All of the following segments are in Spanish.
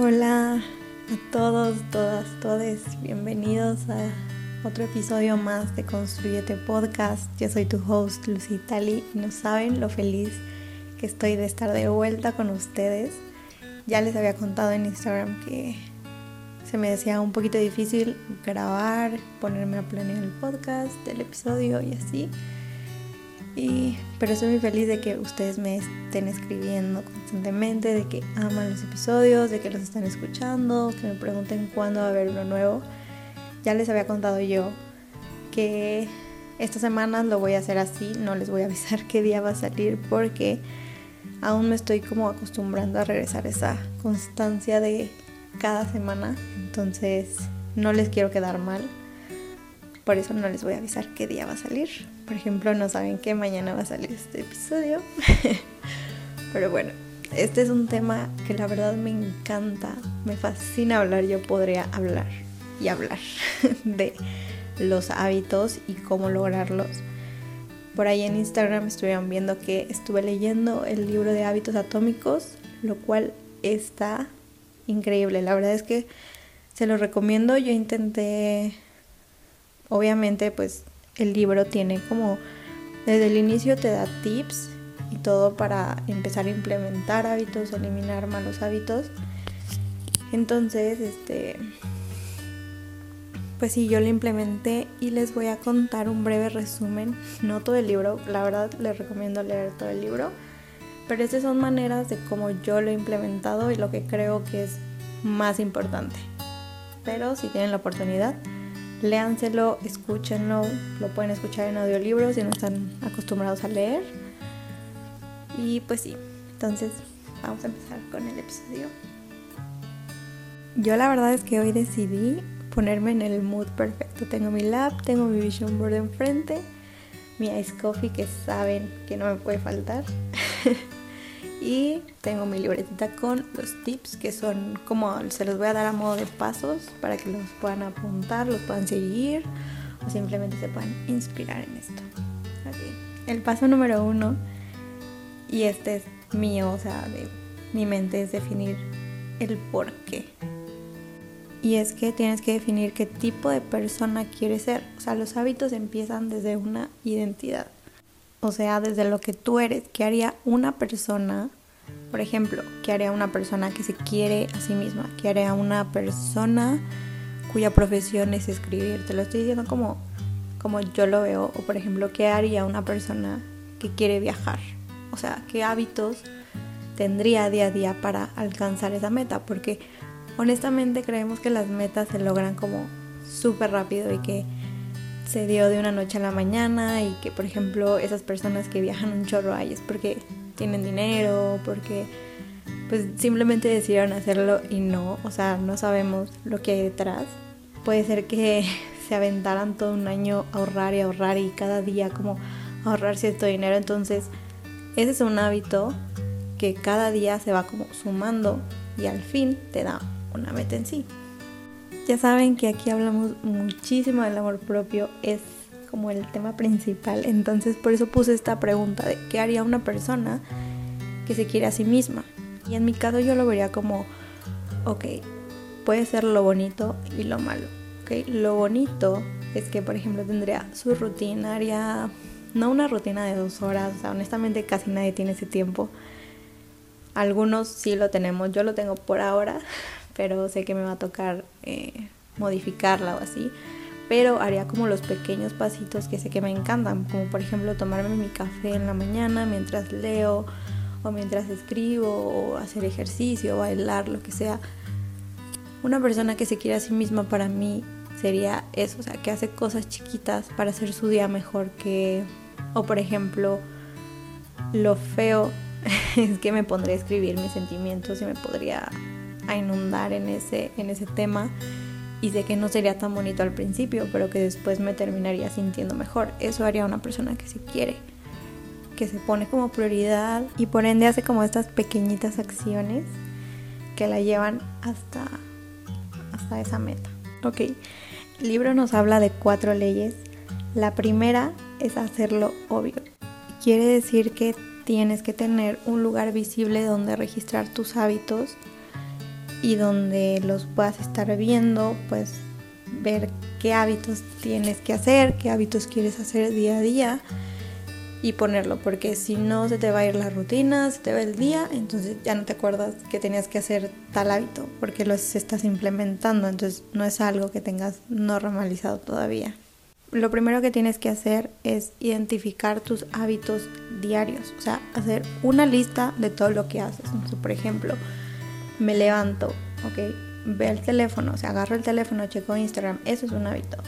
Hola a todos, todas, todes. Bienvenidos a otro episodio más de Construyete Podcast. Yo soy tu host Lucy Tali y no saben lo feliz que estoy de estar de vuelta con ustedes. Ya les había contado en Instagram que se me decía un poquito difícil grabar, ponerme a planear el podcast, el episodio y así pero estoy muy feliz de que ustedes me estén escribiendo constantemente, de que aman los episodios, de que los están escuchando, que me pregunten cuándo va a haber uno nuevo. Ya les había contado yo que estas semanas lo voy a hacer así, no les voy a avisar qué día va a salir porque aún me estoy como acostumbrando a regresar esa constancia de cada semana, entonces no les quiero quedar mal. Por eso no les voy a avisar qué día va a salir. Por ejemplo, no saben que mañana va a salir este episodio. Pero bueno, este es un tema que la verdad me encanta, me fascina hablar. Yo podría hablar y hablar de los hábitos y cómo lograrlos. Por ahí en Instagram estuvieron viendo que estuve leyendo el libro de hábitos atómicos, lo cual está increíble. La verdad es que se lo recomiendo. Yo intenté Obviamente, pues el libro tiene como, desde el inicio te da tips y todo para empezar a implementar hábitos, eliminar malos hábitos. Entonces, este, pues sí, yo lo implementé y les voy a contar un breve resumen, no todo el libro, la verdad les recomiendo leer todo el libro, pero estas son maneras de cómo yo lo he implementado y lo que creo que es más importante. Pero si tienen la oportunidad, léanselo, escúchenlo, lo pueden escuchar en audiolibros si no están acostumbrados a leer. Y pues sí, entonces vamos a empezar con el episodio. Yo la verdad es que hoy decidí ponerme en el mood perfecto. Tengo mi lap, tengo mi vision board enfrente, mi ice coffee que saben que no me puede faltar. Y tengo mi libretita con los tips que son como se los voy a dar a modo de pasos para que los puedan apuntar, los puedan seguir o simplemente se puedan inspirar en esto. El paso número uno, y este es mío, o sea, de mi mente, es definir el por qué. Y es que tienes que definir qué tipo de persona quieres ser. O sea, los hábitos empiezan desde una identidad. O sea, desde lo que tú eres, ¿qué haría una persona? Por ejemplo, ¿qué haría una persona que se quiere a sí misma? ¿Qué haría una persona cuya profesión es escribir? Te lo estoy diciendo como, como yo lo veo. O por ejemplo, ¿qué haría una persona que quiere viajar? O sea, ¿qué hábitos tendría día a día para alcanzar esa meta? Porque honestamente creemos que las metas se logran como súper rápido y que se dio de una noche a la mañana y que por ejemplo esas personas que viajan un chorro ahí es porque tienen dinero, porque pues simplemente decidieron hacerlo y no, o sea, no sabemos lo que hay detrás. Puede ser que se aventaran todo un año a ahorrar y ahorrar y cada día como ahorrar cierto dinero, entonces ese es un hábito que cada día se va como sumando y al fin te da una meta en sí. Ya saben que aquí hablamos muchísimo del amor propio, es como el tema principal, entonces por eso puse esta pregunta de qué haría una persona que se quiere a sí misma. Y en mi caso yo lo vería como, ok, puede ser lo bonito y lo malo. ¿ok? Lo bonito es que, por ejemplo, tendría su rutina, haría no una rutina de dos horas, o sea, honestamente casi nadie tiene ese tiempo. Algunos sí lo tenemos, yo lo tengo por ahora, pero sé que me va a tocar eh, modificarla o así. Pero haría como los pequeños pasitos que sé que me encantan, como por ejemplo tomarme mi café en la mañana mientras leo o mientras escribo o hacer ejercicio, bailar, lo que sea. Una persona que se quiere a sí misma para mí sería eso, o sea, que hace cosas chiquitas para hacer su día mejor que... O por ejemplo, lo feo es que me pondría a escribir mis sentimientos y me podría a inundar en ese, en ese tema y sé que no sería tan bonito al principio, pero que después me terminaría sintiendo mejor. Eso haría una persona que se quiere, que se pone como prioridad y por ende hace como estas pequeñitas acciones que la llevan hasta, hasta esa meta. Ok, el libro nos habla de cuatro leyes. La primera es hacerlo obvio. Quiere decir que tienes que tener un lugar visible donde registrar tus hábitos y donde los puedas estar viendo, pues ver qué hábitos tienes que hacer, qué hábitos quieres hacer día a día y ponerlo, porque si no se te va a ir la rutina, se te va el día, entonces ya no te acuerdas que tenías que hacer tal hábito, porque lo estás implementando, entonces no es algo que tengas normalizado todavía. Lo primero que tienes que hacer es identificar tus hábitos diarios, o sea, hacer una lista de todo lo que haces. por ejemplo, me levanto, ok, ve el teléfono, o sea, agarro el teléfono, checo Instagram, eso es un hábito,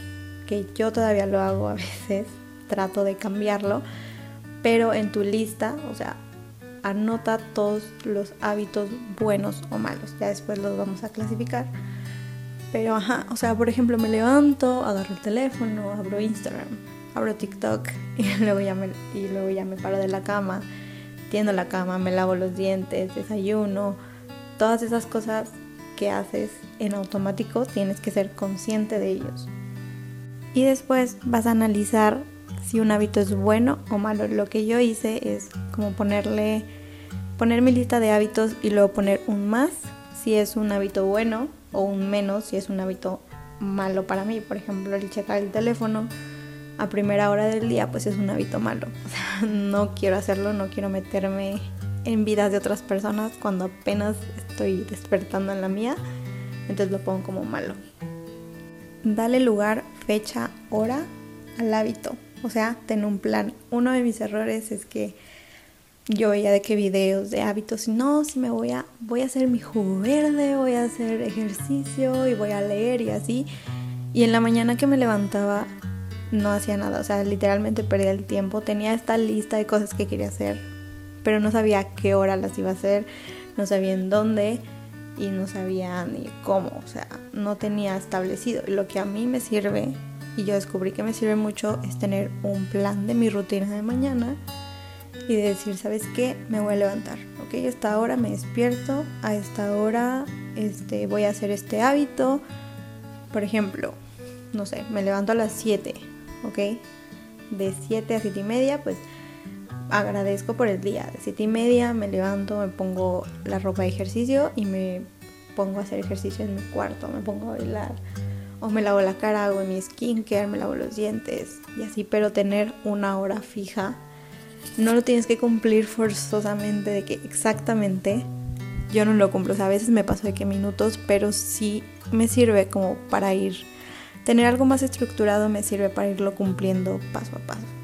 que yo todavía lo hago a veces, trato de cambiarlo, pero en tu lista, o sea, anota todos los hábitos buenos o malos, ya después los vamos a clasificar. Pero ajá, o sea, por ejemplo, me levanto, agarro el teléfono, abro Instagram, abro TikTok y luego ya me, y luego ya me paro de la cama, tiendo la cama, me lavo los dientes, desayuno, todas esas cosas que haces en automático tienes que ser consciente de ellos. Y después vas a analizar si un hábito es bueno o malo. Lo que yo hice es como ponerle poner mi lista de hábitos y luego poner un más si es un hábito bueno o un menos si es un hábito malo para mí. Por ejemplo, el checar el teléfono a primera hora del día pues es un hábito malo. No quiero hacerlo, no quiero meterme en vidas de otras personas cuando apenas estoy despertando en la mía. Entonces lo pongo como malo. Dale lugar, fecha, hora al hábito. O sea, ten un plan. Uno de mis errores es que yo veía de qué videos de hábitos, no, si me voy a, voy a hacer mi jugo verde, voy a hacer ejercicio y voy a leer y así. Y en la mañana que me levantaba no hacía nada, o sea, literalmente perdía el tiempo. Tenía esta lista de cosas que quería hacer, pero no sabía qué hora las iba a hacer, no sabía en dónde y no sabía ni cómo, o sea, no tenía establecido. Lo que a mí me sirve y yo descubrí que me sirve mucho es tener un plan de mi rutina de mañana y decir, ¿sabes qué? Me voy a levantar, ¿ok? A esta hora me despierto, a esta hora este, voy a hacer este hábito. Por ejemplo, no sé, me levanto a las 7, ¿ok? De 7 a 7 y media, pues agradezco por el día. De 7 y media me levanto, me pongo la ropa de ejercicio y me pongo a hacer ejercicio en mi cuarto, me pongo a bailar o me lavo la cara, hago mi skincare, me lavo los dientes y así, pero tener una hora fija. No lo tienes que cumplir forzosamente de que exactamente yo no lo cumplo. O sea, a veces me paso de que minutos, pero sí me sirve como para ir. Tener algo más estructurado me sirve para irlo cumpliendo paso a paso.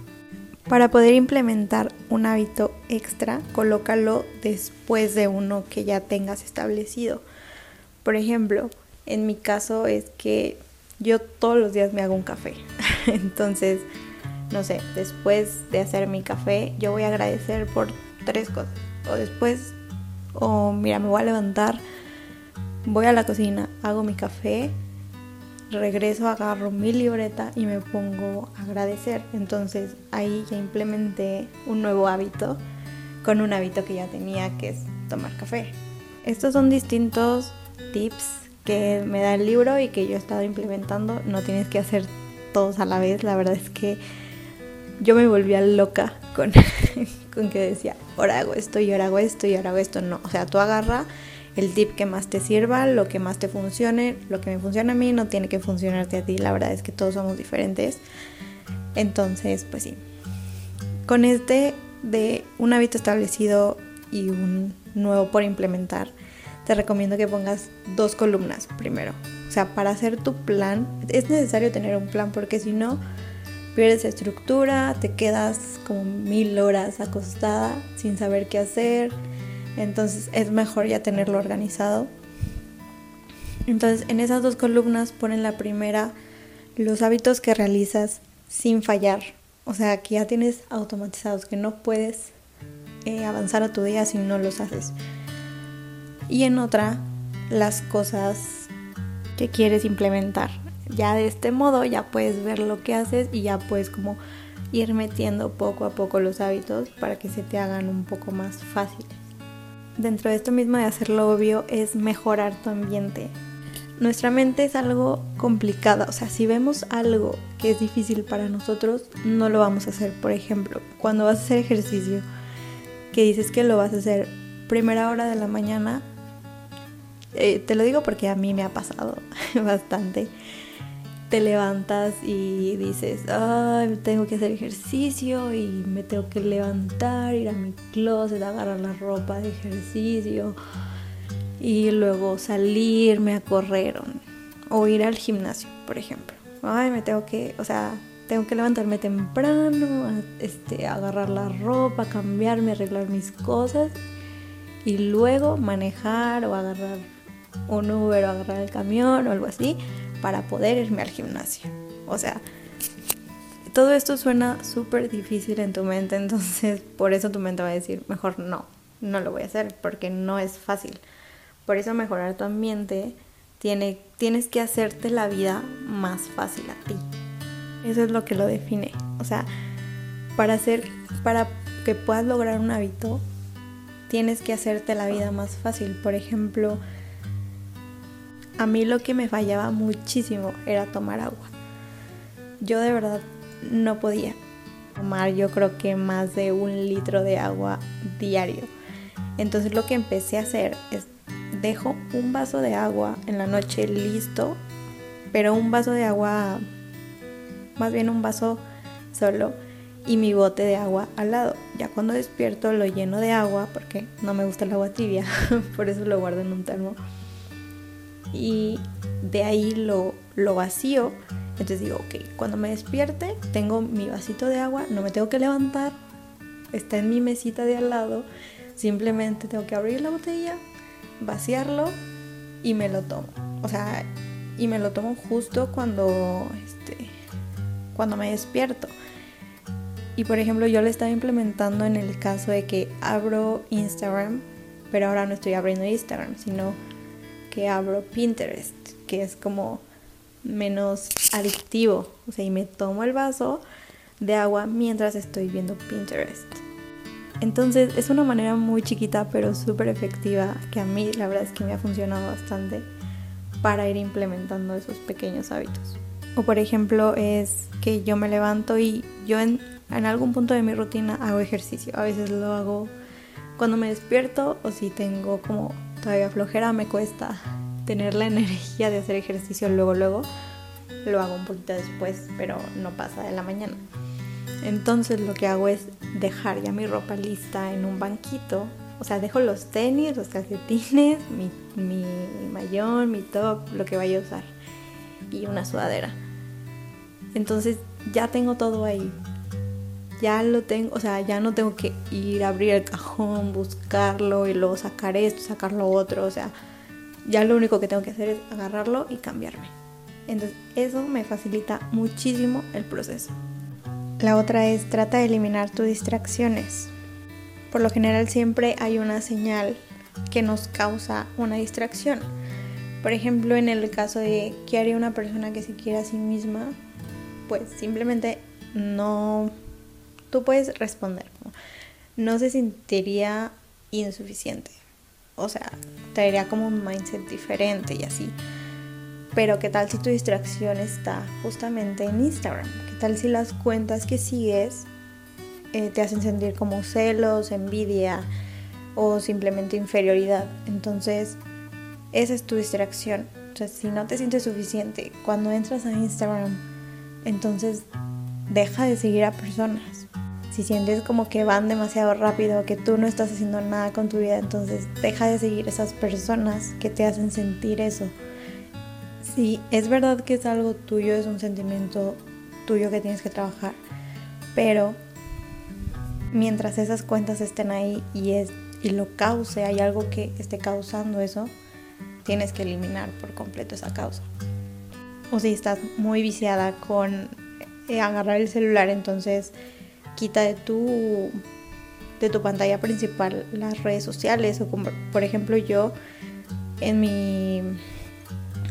Para poder implementar un hábito extra, colócalo después de uno que ya tengas establecido. Por ejemplo, en mi caso es que yo todos los días me hago un café. Entonces, no sé, después de hacer mi café, yo voy a agradecer por tres cosas. O después, o mira, me voy a levantar, voy a la cocina, hago mi café, regreso, agarro mi libreta y me pongo a agradecer. Entonces ahí ya implementé un nuevo hábito con un hábito que ya tenía, que es tomar café. Estos son distintos tips que me da el libro y que yo he estado implementando. No tienes que hacer todos a la vez. La verdad es que yo me volvía loca con, con que decía, ahora hago esto y ahora hago esto y ahora hago esto. No, o sea, tú agarra el tip que más te sirva, lo que más te funcione. Lo que me funciona a mí no tiene que funcionarte a ti. La verdad es que todos somos diferentes. Entonces, pues sí. Con este de un hábito establecido y un nuevo por implementar, te recomiendo que pongas dos columnas primero. O sea, para hacer tu plan es necesario tener un plan porque si no pierdes estructura, te quedas como mil horas acostada sin saber qué hacer. Entonces es mejor ya tenerlo organizado. Entonces en esas dos columnas ponen la primera los hábitos que realizas sin fallar. O sea, que ya tienes automatizados, que no puedes eh, avanzar a tu día si no los haces y en otra las cosas que quieres implementar. Ya de este modo ya puedes ver lo que haces y ya puedes como ir metiendo poco a poco los hábitos para que se te hagan un poco más fáciles. Dentro de esto mismo de hacerlo obvio es mejorar tu ambiente. Nuestra mente es algo complicada, o sea, si vemos algo que es difícil para nosotros, no lo vamos a hacer. Por ejemplo, cuando vas a hacer ejercicio, que dices que lo vas a hacer primera hora de la mañana, Eh, te lo digo porque a mí me ha pasado bastante. Te levantas y dices, ay, tengo que hacer ejercicio y me tengo que levantar, ir a mi closet, agarrar la ropa de ejercicio y luego salirme a correr o ir al gimnasio, por ejemplo. Ay, me tengo que, o sea, tengo que levantarme temprano, este, agarrar la ropa, cambiarme, arreglar mis cosas y luego manejar o agarrar un Uber o agarrar el camión o algo así para poder irme al gimnasio. O sea, todo esto suena súper difícil en tu mente, entonces por eso tu mente va a decir, mejor no, no lo voy a hacer porque no es fácil. Por eso mejorar tu ambiente tiene, tienes que hacerte la vida más fácil a ti. Eso es lo que lo define. O sea, para hacer, para que puedas lograr un hábito, tienes que hacerte la vida más fácil. Por ejemplo, a mí lo que me fallaba muchísimo era tomar agua. Yo de verdad no podía tomar yo creo que más de un litro de agua diario. Entonces lo que empecé a hacer es dejo un vaso de agua en la noche listo, pero un vaso de agua, más bien un vaso solo y mi bote de agua al lado. Ya cuando despierto lo lleno de agua porque no me gusta el agua tibia, por eso lo guardo en un termo. Y de ahí lo, lo vacío. Entonces digo, ok, cuando me despierte tengo mi vasito de agua, no me tengo que levantar, está en mi mesita de al lado, simplemente tengo que abrir la botella, vaciarlo y me lo tomo. O sea, y me lo tomo justo cuando, este, cuando me despierto. Y por ejemplo, yo lo estaba implementando en el caso de que abro Instagram, pero ahora no estoy abriendo Instagram, sino que abro Pinterest, que es como menos adictivo. O sea, y me tomo el vaso de agua mientras estoy viendo Pinterest. Entonces es una manera muy chiquita pero súper efectiva que a mí la verdad es que me ha funcionado bastante para ir implementando esos pequeños hábitos. O por ejemplo es que yo me levanto y yo en en algún punto de mi rutina hago ejercicio. A veces lo hago cuando me despierto o si tengo como todavía flojera, me cuesta tener la energía de hacer ejercicio luego, luego. Lo hago un poquito después, pero no pasa de la mañana. Entonces lo que hago es dejar ya mi ropa lista en un banquito. O sea, dejo los tenis, los calcetines, mi, mi mayón, mi top, lo que vaya a usar. Y una sudadera. Entonces ya tengo todo ahí ya lo tengo, o sea, ya no tengo que ir a abrir el cajón, buscarlo y luego sacar esto, sacar lo otro, o sea, ya lo único que tengo que hacer es agarrarlo y cambiarme. Entonces, eso me facilita muchísimo el proceso. La otra es trata de eliminar tus distracciones. Por lo general siempre hay una señal que nos causa una distracción. Por ejemplo, en el caso de qué haría una persona que se quiere a sí misma, pues simplemente no tú puedes responder, ¿no? se sentiría insuficiente. O sea, traería como un mindset diferente y así. Pero ¿qué tal si tu distracción está justamente en Instagram? ¿Qué tal si las cuentas que sigues eh, te hacen sentir como celos, envidia o simplemente inferioridad? Entonces, esa es tu distracción. O sea, si no te sientes suficiente cuando entras a Instagram, entonces deja de seguir a personas si sientes como que van demasiado rápido, que tú no estás haciendo nada con tu vida, entonces deja de seguir esas personas que te hacen sentir eso. Si es verdad que es algo tuyo, es un sentimiento tuyo que tienes que trabajar, pero mientras esas cuentas estén ahí y, es, y lo cause, hay algo que esté causando eso, tienes que eliminar por completo esa causa. O si estás muy viciada con eh, agarrar el celular, entonces quita de tu, de tu pantalla principal las redes sociales. O por ejemplo, yo en mi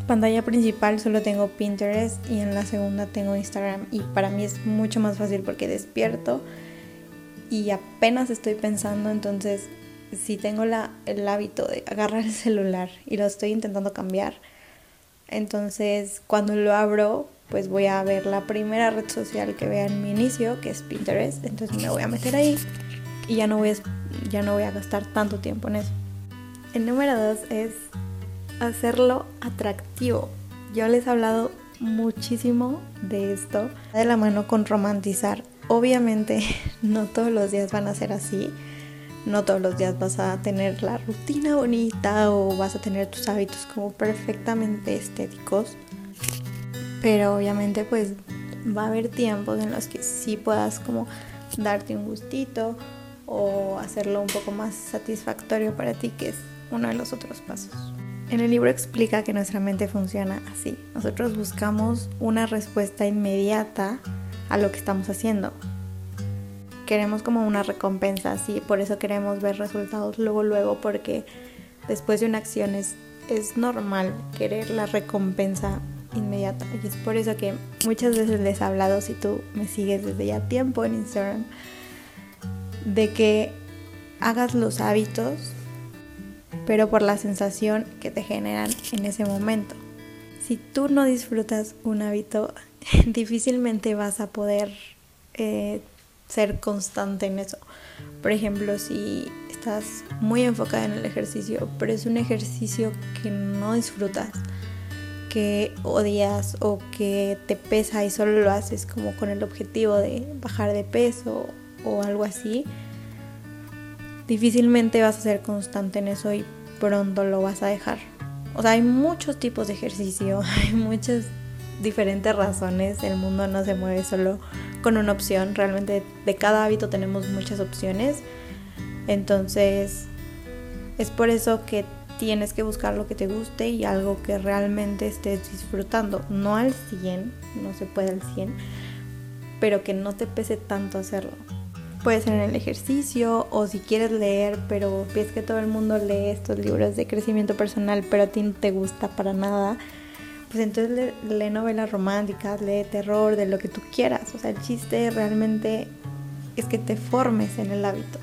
pantalla principal solo tengo Pinterest y en la segunda tengo Instagram. Y para mí es mucho más fácil porque despierto y apenas estoy pensando, entonces si tengo la, el hábito de agarrar el celular y lo estoy intentando cambiar, entonces cuando lo abro pues voy a ver la primera red social que vea en mi inicio, que es Pinterest. Entonces me voy a meter ahí y ya no voy a, ya no voy a gastar tanto tiempo en eso. El número dos es hacerlo atractivo. Yo les he hablado muchísimo de esto, de la mano con romantizar. Obviamente no todos los días van a ser así, no todos los días vas a tener la rutina bonita o vas a tener tus hábitos como perfectamente estéticos, pero obviamente pues va a haber tiempos en los que sí puedas como darte un gustito o hacerlo un poco más satisfactorio para ti, que es uno de los otros pasos. En el libro explica que nuestra mente funciona así. Nosotros buscamos una respuesta inmediata a lo que estamos haciendo. Queremos como una recompensa, así, por eso queremos ver resultados luego, luego, porque después de una acción es, es normal querer la recompensa inmediata. Y es por eso que muchas veces les he hablado, si tú me sigues desde ya tiempo en Instagram, de que hagas los hábitos, pero por la sensación que te generan en ese momento. Si tú no disfrutas un hábito, difícilmente vas a poder eh, ser constante en eso. Por ejemplo, si estás muy enfocada en el ejercicio, pero es un ejercicio que no disfrutas, que odias o que te pesa y solo lo haces como con el objetivo de bajar de peso o algo así, difícilmente vas a ser constante en eso y pronto lo vas a dejar. O sea, hay muchos tipos de ejercicio, hay muchas diferentes razones. El mundo no se mueve solo con una opción. Realmente de cada hábito tenemos muchas opciones. Entonces, es por eso que tienes que buscar lo que te guste y algo que realmente estés disfrutando. No al 100, no se puede al 100, pero que no te pese tanto hacerlo. Puede ser en el ejercicio o si quieres leer, pero ves que todo el mundo lee estos libros de crecimiento personal, pero a ti no te gusta para nada. Pues entonces lee, novelas románticas, lee terror, de lo que tú quieras. O sea, el chiste realmente es que te formes en el hábito.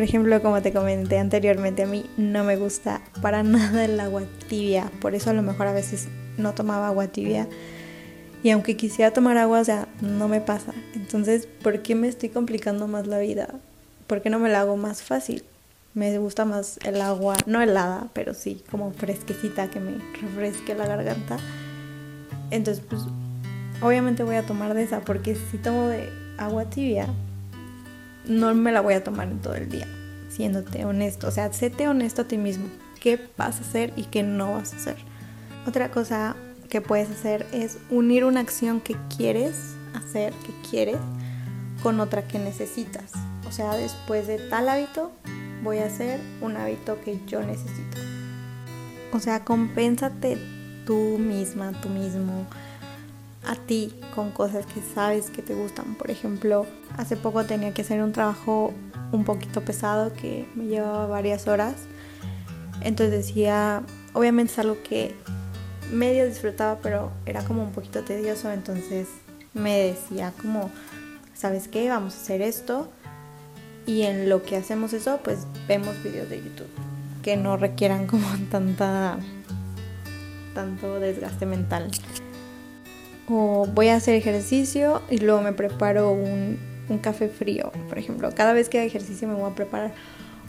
Por ejemplo, como te comenté anteriormente, a mí no me gusta para nada el agua tibia. Por eso a lo mejor a veces no tomaba agua tibia. Y aunque quisiera tomar agua, o sea, no me pasa. Entonces, ¿por qué me estoy complicando más la vida? ¿Por qué no me la hago más fácil? Me gusta más el agua, no helada, pero sí como fresquecita que me refresque la garganta. Entonces, pues, obviamente voy a tomar de esa, porque si tomo de agua tibia, no me la voy a tomar en todo el día, siéndote honesto. O sea, séte honesto a ti mismo. ¿Qué vas a hacer y qué no vas a hacer? Otra cosa que puedes hacer es unir una acción que quieres hacer, que quieres, con otra que necesitas. O sea, después de tal hábito, voy a hacer un hábito que yo necesito. O sea, compénsate tú misma, tú mismo a ti con cosas que sabes que te gustan. Por ejemplo, hace poco tenía que hacer un trabajo un poquito pesado que me llevaba varias horas. Entonces decía, obviamente es algo que medio disfrutaba, pero era como un poquito tedioso. Entonces me decía como, ¿sabes qué? Vamos a hacer esto. Y en lo que hacemos eso, pues vemos videos de YouTube que no requieran como tanta tanto desgaste mental voy a hacer ejercicio y luego me preparo un, café frío, por ejemplo. Cada vez que hago ejercicio me voy a preparar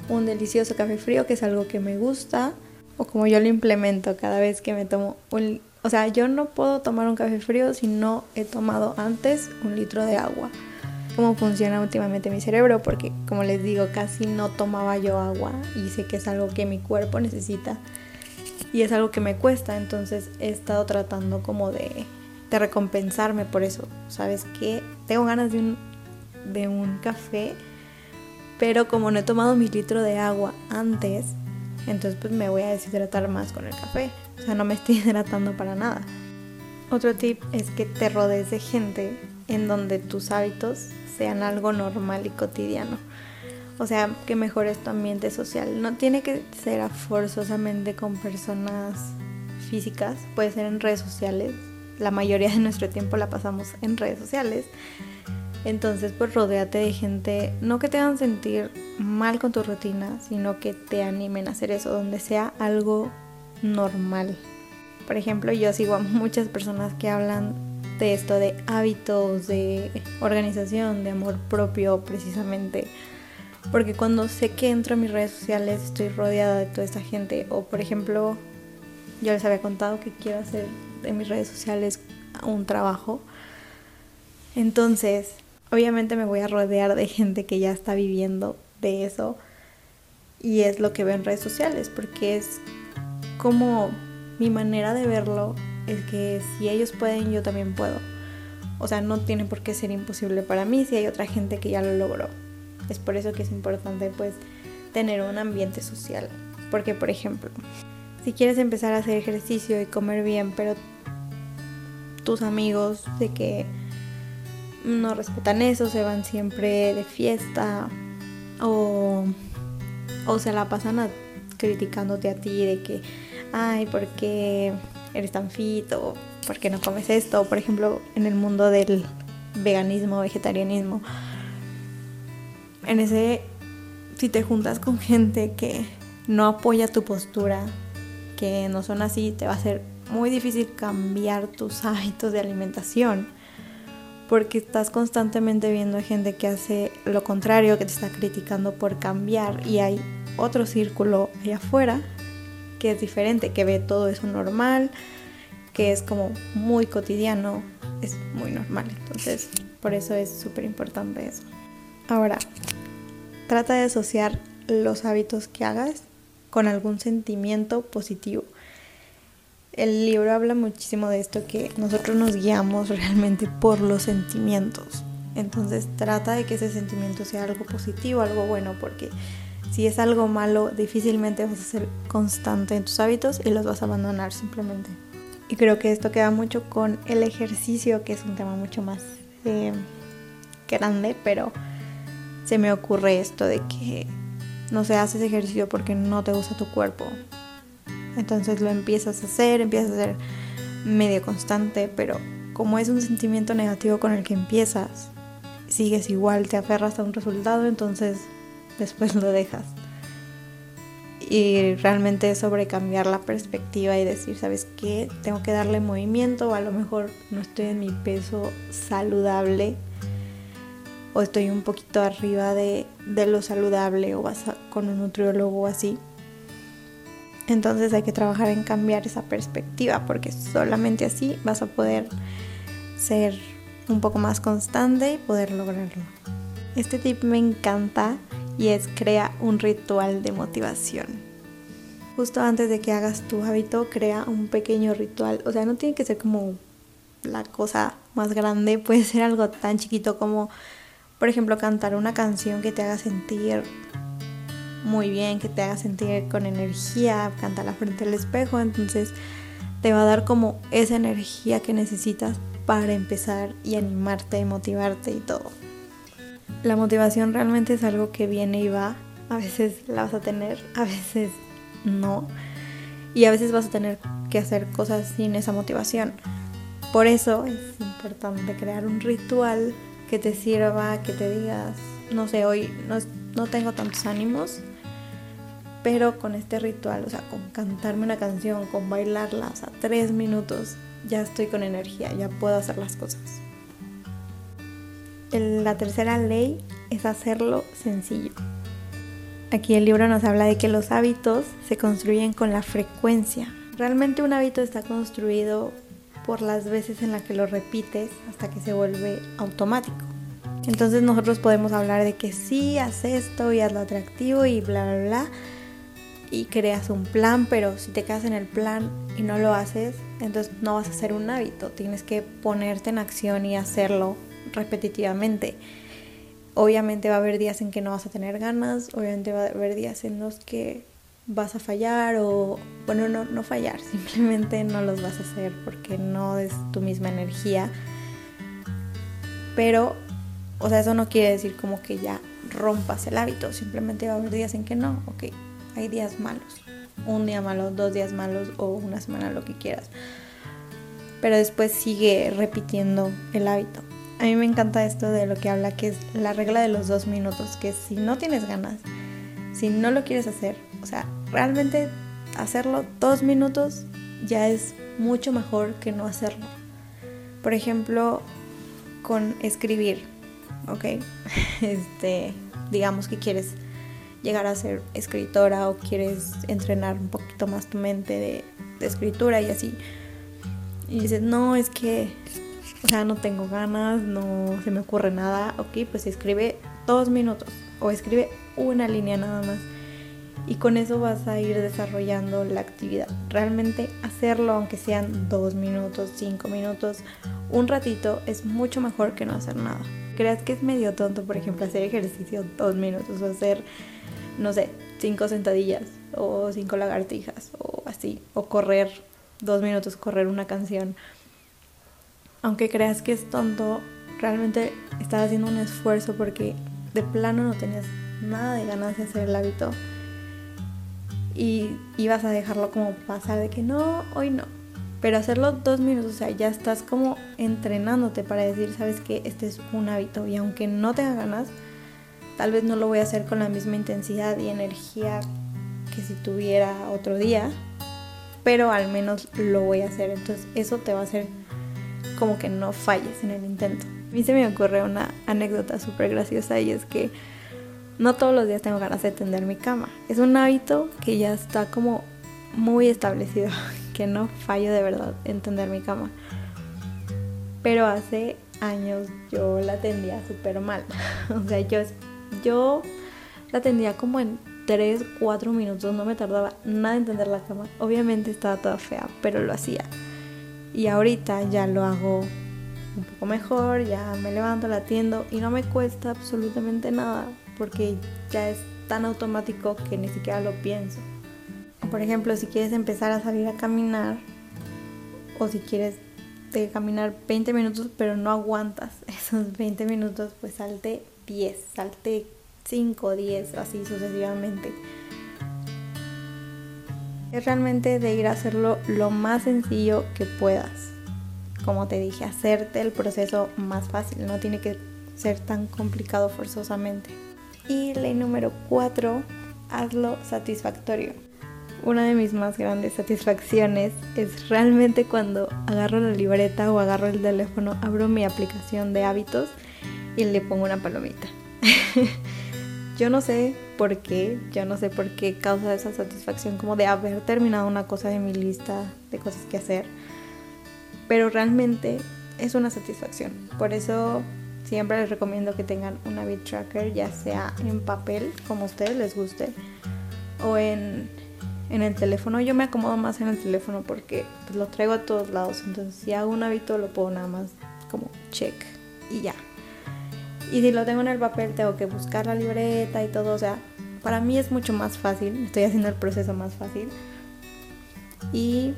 un delicioso café frío, que es algo que me gusta, o como yo lo implemento cada vez que me tomo un... O sea, yo no puedo tomar un café frío si no he tomado antes un litro de agua. Cómo funciona últimamente mi cerebro, porque como les digo, casi no tomaba yo agua y sé que es algo que mi cuerpo necesita y es algo que me cuesta, entonces he estado tratando como de recompensarme por eso. ¿Sabes qué? Tengo ganas de un, de un café, pero como no he tomado mi litro de agua antes, entonces pues me voy a deshidratar más con el café. O sea, no me estoy hidratando para nada. Otro tip es que te rodees de gente en donde tus hábitos sean algo normal y cotidiano. O sea, que mejores tu ambiente social. No tiene que ser forzosamente con personas físicas, puede ser en redes sociales, la mayoría de nuestro tiempo la pasamos en redes sociales. Entonces, pues rodéate de gente, no que te hagan sentir mal con tu rutina, sino que te animen a hacer eso, donde sea algo normal. Por ejemplo, yo sigo a muchas personas que hablan de esto, de hábitos, de organización, de amor propio, precisamente. Porque cuando sé que entro a mis redes sociales estoy rodeada de toda esta gente. O por ejemplo, yo les había contado que quiero hacer en mis redes sociales un trabajo. Entonces, obviamente me voy a rodear de gente que ya está viviendo de eso. Y es lo que veo en redes sociales, porque es como mi manera de verlo es que si ellos pueden, yo también puedo. O sea, no tiene por qué ser imposible para mí si hay otra gente que ya lo logró. Es por eso que es importante pues tener un ambiente social. Porque por ejemplo, si quieres empezar a hacer ejercicio y comer bien, pero tus amigos de que no respetan eso, se van siempre de fiesta o, o se la pasan criticándote a ti de que, ay, ¿por qué eres tan fit? O ¿por qué no comes esto? Por ejemplo, en el mundo del veganismo, vegetarianismo en ese, si te juntas con gente que no apoya tu postura, que no son así, te va a ser muy difícil cambiar tus hábitos de alimentación. Porque estás constantemente viendo gente que hace lo contrario, que te está criticando por cambiar. Y hay otro círculo allá afuera que es diferente, que ve todo eso normal, que es como muy cotidiano, es muy normal. Entonces, por eso es súper importante eso. Ahora, trata de asociar los hábitos que hagas con algún sentimiento positivo. El libro habla muchísimo de esto, que nosotros nos guiamos realmente por los sentimientos. Entonces trata de que ese sentimiento sea algo positivo, algo bueno, porque si es algo malo, difícilmente vas a ser constante en tus hábitos y los vas a abandonar simplemente. Y creo que esto queda mucho con el ejercicio, que es un tema mucho más eh, grande, pero se me ocurre esto de que no se haces ejercicio porque no te gusta tu cuerpo. Entonces lo empiezas a hacer, empiezas a ser medio constante, pero como es un sentimiento negativo con el que empiezas, sigues igual, te aferras a un resultado, entonces después lo dejas. Y realmente es sobre cambiar la perspectiva y decir, ¿sabes qué? Tengo que darle movimiento, o a lo mejor no estoy en mi peso saludable o estoy un poquito arriba de, lo saludable o vas con un nutriólogo o así. Entonces hay que trabajar en cambiar esa perspectiva porque solamente así vas a poder ser un poco más constante y poder lograrlo. Este tip me encanta y es crea un ritual de motivación. Justo antes de que hagas tu hábito, crea un pequeño ritual. O sea, no tiene que ser como la cosa más grande, puede ser algo tan chiquito como por ejemplo, cantar una canción que te haga sentir muy bien, que te haga sentir con energía, la frente al espejo, entonces te va a dar como esa energía que necesitas para empezar y animarte motivarte y todo. La motivación realmente es algo que viene y va, a veces la vas a tener, a veces no, y a veces vas a tener que hacer cosas sin esa motivación. Por eso es importante crear un ritual que te sirva, que te digas, no sé, hoy no, tengo tantos ánimos, pero con este ritual, o sea, con cantarme una canción, con bailarla, o sea, tres minutos, ya estoy con energía, ya puedo hacer las cosas. La tercera ley es hacerlo sencillo. Aquí el libro nos habla de que los hábitos se construyen con la frecuencia. Realmente un hábito está construido por las veces en las que lo repites hasta que se vuelve automático. Entonces nosotros podemos hablar de que sí, haz esto y hazlo atractivo y bla, bla, bla. Y creas un plan, pero si te quedas en el plan y no lo haces, entonces no vas a hacer un hábito. Tienes que ponerte en acción y hacerlo repetitivamente. Obviamente va a haber días en que no vas a tener ganas, obviamente va a haber días en los que vas a fallar o, bueno, no, no fallar, simplemente no los vas a hacer porque no es tu misma energía. Pero, o sea, eso no quiere decir como que ya rompas el hábito, simplemente va a haber días en que no, ok, hay días malos, un día malo, dos días malos o una semana, lo que quieras. Pero después sigue repitiendo el hábito. A mí me encanta esto de lo que habla, que es la regla de los dos minutos, que si no tienes ganas, si no lo quieres hacer, o sea, realmente hacerlo dos minutos ya es mucho mejor que no hacerlo. Por ejemplo, con escribir, ¿ok? Este, digamos que quieres llegar a ser escritora o quieres entrenar un poquito más tu mente de, de escritura y así. Y dices, no, es que, o sea, no tengo ganas, no se me ocurre nada. Ok, pues escribe dos minutos o escribe una línea nada más. Y con eso vas a ir desarrollando la actividad. Realmente hacerlo, aunque sean dos minutos, cinco minutos, un ratito, es mucho mejor que no hacer nada. Creas que es medio tonto, por ejemplo, hacer ejercicio dos minutos o hacer no sé, cinco sentadillas o cinco lagartijas o así, o correr dos minutos, correr una canción. Aunque creas que es tonto, realmente estás haciendo un esfuerzo porque de plano no tenías nada de ganas de hacer el hábito y ibas a dejarlo como pasar de que no, hoy no. Pero hacerlo dos minutos, o sea, ya estás como entrenándote para decir, sabes que este es un hábito y aunque no tenga ganas, Tal vez no lo voy a hacer con la misma intensidad y energía que si tuviera otro día, pero al menos lo voy a hacer. Entonces eso te va a hacer como que no falles en el intento. A mí se me ocurre una anécdota súper graciosa y es que no todos los días tengo ganas de tender mi cama. Es un hábito que ya está como muy establecido, que no fallo de verdad en tender mi cama. Pero hace años yo la tendía súper mal. o sea, yo yo la tendía como en 3, 4 minutos, no me tardaba nada en tender la cama. Obviamente estaba toda fea, pero lo hacía. Y ahorita ya lo hago un poco mejor, ya me levanto, la atiendo y no me cuesta absolutamente nada porque ya es tan automático que ni siquiera lo pienso. Por ejemplo, si quieres empezar a salir a caminar o si quieres de caminar 20 minutos pero no aguantas esos 20 minutos, pues salte 10, salte 5, 10, así sucesivamente. Es realmente de ir a hacerlo lo más sencillo que puedas. Como te dije, hacerte el proceso más fácil, no tiene que ser tan complicado forzosamente. Y ley número 4, hazlo satisfactorio. Una de mis más grandes satisfacciones es realmente cuando agarro la libreta o agarro el teléfono, abro mi aplicación de hábitos y le pongo una palomita. yo no sé por qué, yo no sé por qué causa esa satisfacción como de haber terminado una cosa de mi lista de cosas que hacer. Pero realmente es una satisfacción. Por eso siempre les recomiendo que tengan un habit tracker, ya sea en papel, como a ustedes les guste, o en, en el teléfono. Yo me acomodo más en el teléfono porque pues, lo traigo a todos lados. Entonces, si hago un hábito, lo puedo nada más como check y ya. Y si lo tengo en el papel, tengo que buscar la libreta y todo. O sea, para mí es mucho más fácil. Estoy haciendo el proceso más fácil. Y.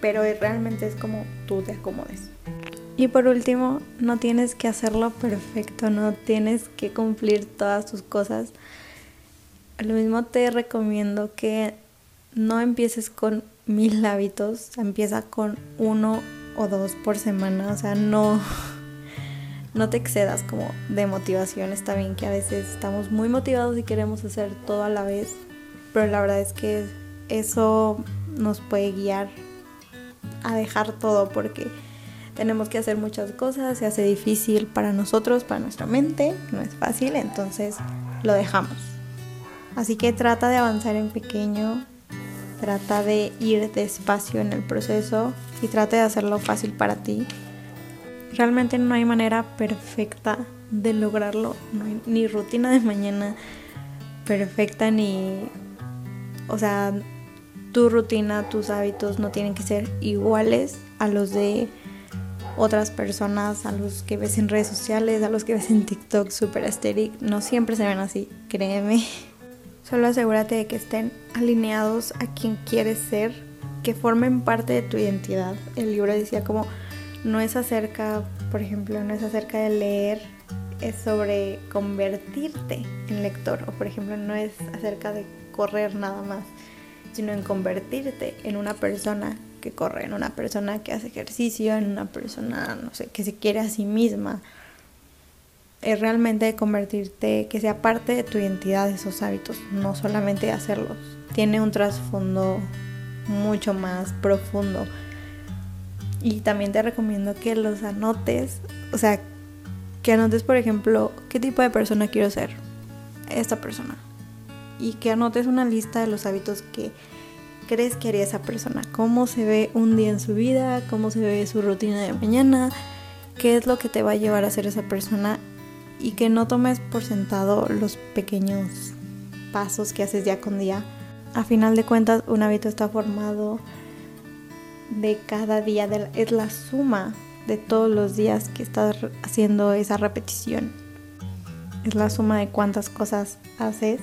Pero realmente es como tú te acomodes. Y por último, no tienes que hacerlo perfecto, no tienes que cumplir todas tus cosas. Lo mismo te recomiendo que no empieces con mil hábitos, empieza con uno o dos por semana, o sea, no, no te excedas como de motivación. Está bien que a veces estamos muy motivados y queremos hacer todo a la vez, pero la verdad es que eso nos puede guiar a dejar todo porque tenemos que hacer muchas cosas, se hace difícil para nosotros, para nuestra mente, no es fácil, entonces lo dejamos. Así que trata de avanzar en pequeño, trata de ir despacio en el proceso y trata de hacerlo fácil para ti Realmente no hay manera perfecta de lograrlo, no hay ni rutina de mañana perfecta ni... O sea, tu rutina, tus hábitos no tienen que ser iguales a los de otras personas, a los que ves en redes sociales, a los que ves en TikTok, super aesthetic. No siempre se ven así, créeme. Solo asegúrate de que estén alineados a quien quieres ser, que formen parte de tu identidad. El libro decía como no es acerca, por ejemplo, no es acerca de leer, es sobre convertirte en lector. O por ejemplo, no es acerca de correr nada más, sino en convertirte en una persona que corre, en una persona que hace ejercicio, en una persona, no sé, que se quiere a sí misma. Es realmente convertirte, que sea parte de tu identidad esos hábitos, no solamente hacerlos. Tiene un trasfondo mucho más profundo y también te recomiendo que los anotes, o sea, que anotes, por ejemplo, qué tipo de persona quiero ser. esta persona. Y que anotes una lista de los hábitos que crees que haría esa persona. Cómo se ve un día en su vida, cómo se ve su rutina de mañana, qué es lo que te va a llevar a ser esa persona y que no tomes por sentado los pequeños pasos que haces día con día. A final de cuentas, un hábito está formado de cada día, de es la suma de todos los días que estás haciendo esa repetición. Es la suma de cuántas cosas haces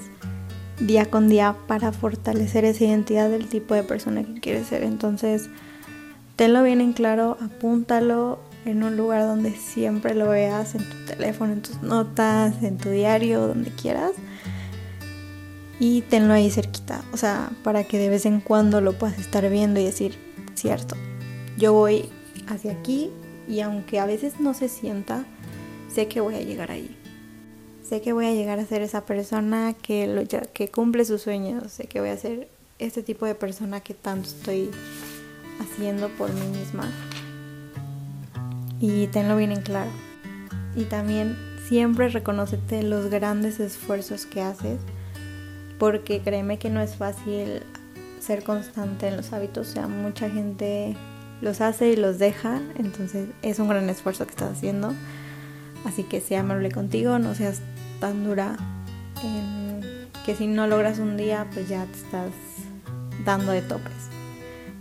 día con día para fortalecer esa identidad del tipo de persona que quieres ser. Entonces, tenlo bien en claro, apúntalo en un lugar donde siempre lo veas, en tu teléfono, en tus notas, en tu diario, donde quieras. Y tenlo ahí cerquita, o sea, para que de vez en cuando lo puedas estar viendo y decir, cierto, yo voy hacia aquí y aunque a veces no se sienta, sé que voy a llegar ahí. Sé que voy a llegar a ser esa persona que, lo, que cumple sus sueños, sé que voy a ser este tipo de persona que tanto estoy haciendo por mí misma. Y tenlo bien en claro. Y también siempre reconocete los grandes esfuerzos que haces, porque créeme que no es fácil ser constante en los hábitos, o sea, mucha gente los hace y los deja, entonces es un gran esfuerzo que estás haciendo. Así que sea amable contigo, no seas tan dura que si no logras un día, pues ya te estás dando de topes.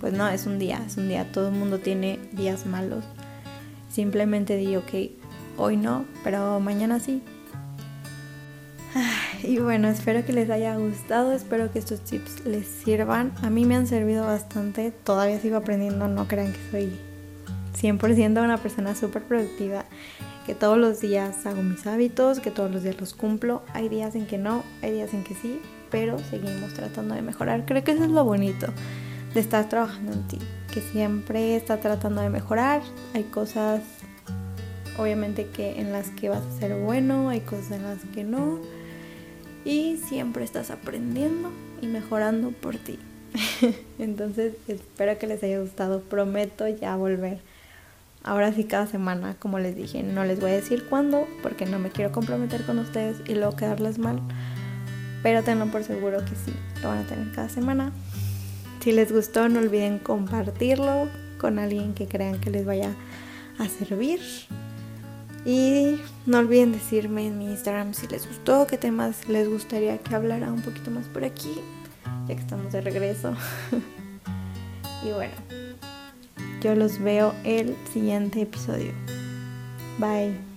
Pues no, es un día, es un día, todo el mundo tiene días malos. Simplemente digo que hoy no, pero mañana sí. Y bueno, espero que les haya gustado, espero que estos tips les sirvan. A mí me han servido bastante, todavía sigo aprendiendo, no crean que soy 100% una persona súper productiva, que todos los días hago mis hábitos, que todos los días los cumplo. Hay días en que no, hay días en que sí, pero seguimos tratando de mejorar. Creo que eso es lo bonito de estar trabajando en ti, que siempre está tratando de mejorar. Hay cosas obviamente que en las que vas a ser bueno, hay cosas en las que no y siempre estás aprendiendo y mejorando por ti. Entonces espero que les haya gustado, prometo ya volver. Ahora sí cada semana, como les dije, no les voy a decir cuándo porque no me quiero comprometer con ustedes y luego quedarles mal. Pero tenlo por seguro que sí, lo van a tener cada semana. Si les gustó, no olviden compartirlo con alguien que crean que les vaya a servir. Y no olviden decirme en mi Instagram si les gustó, qué temas les gustaría que hablara un poquito más por aquí, ya que estamos de regreso. y bueno, yo los veo el siguiente episodio. Bye.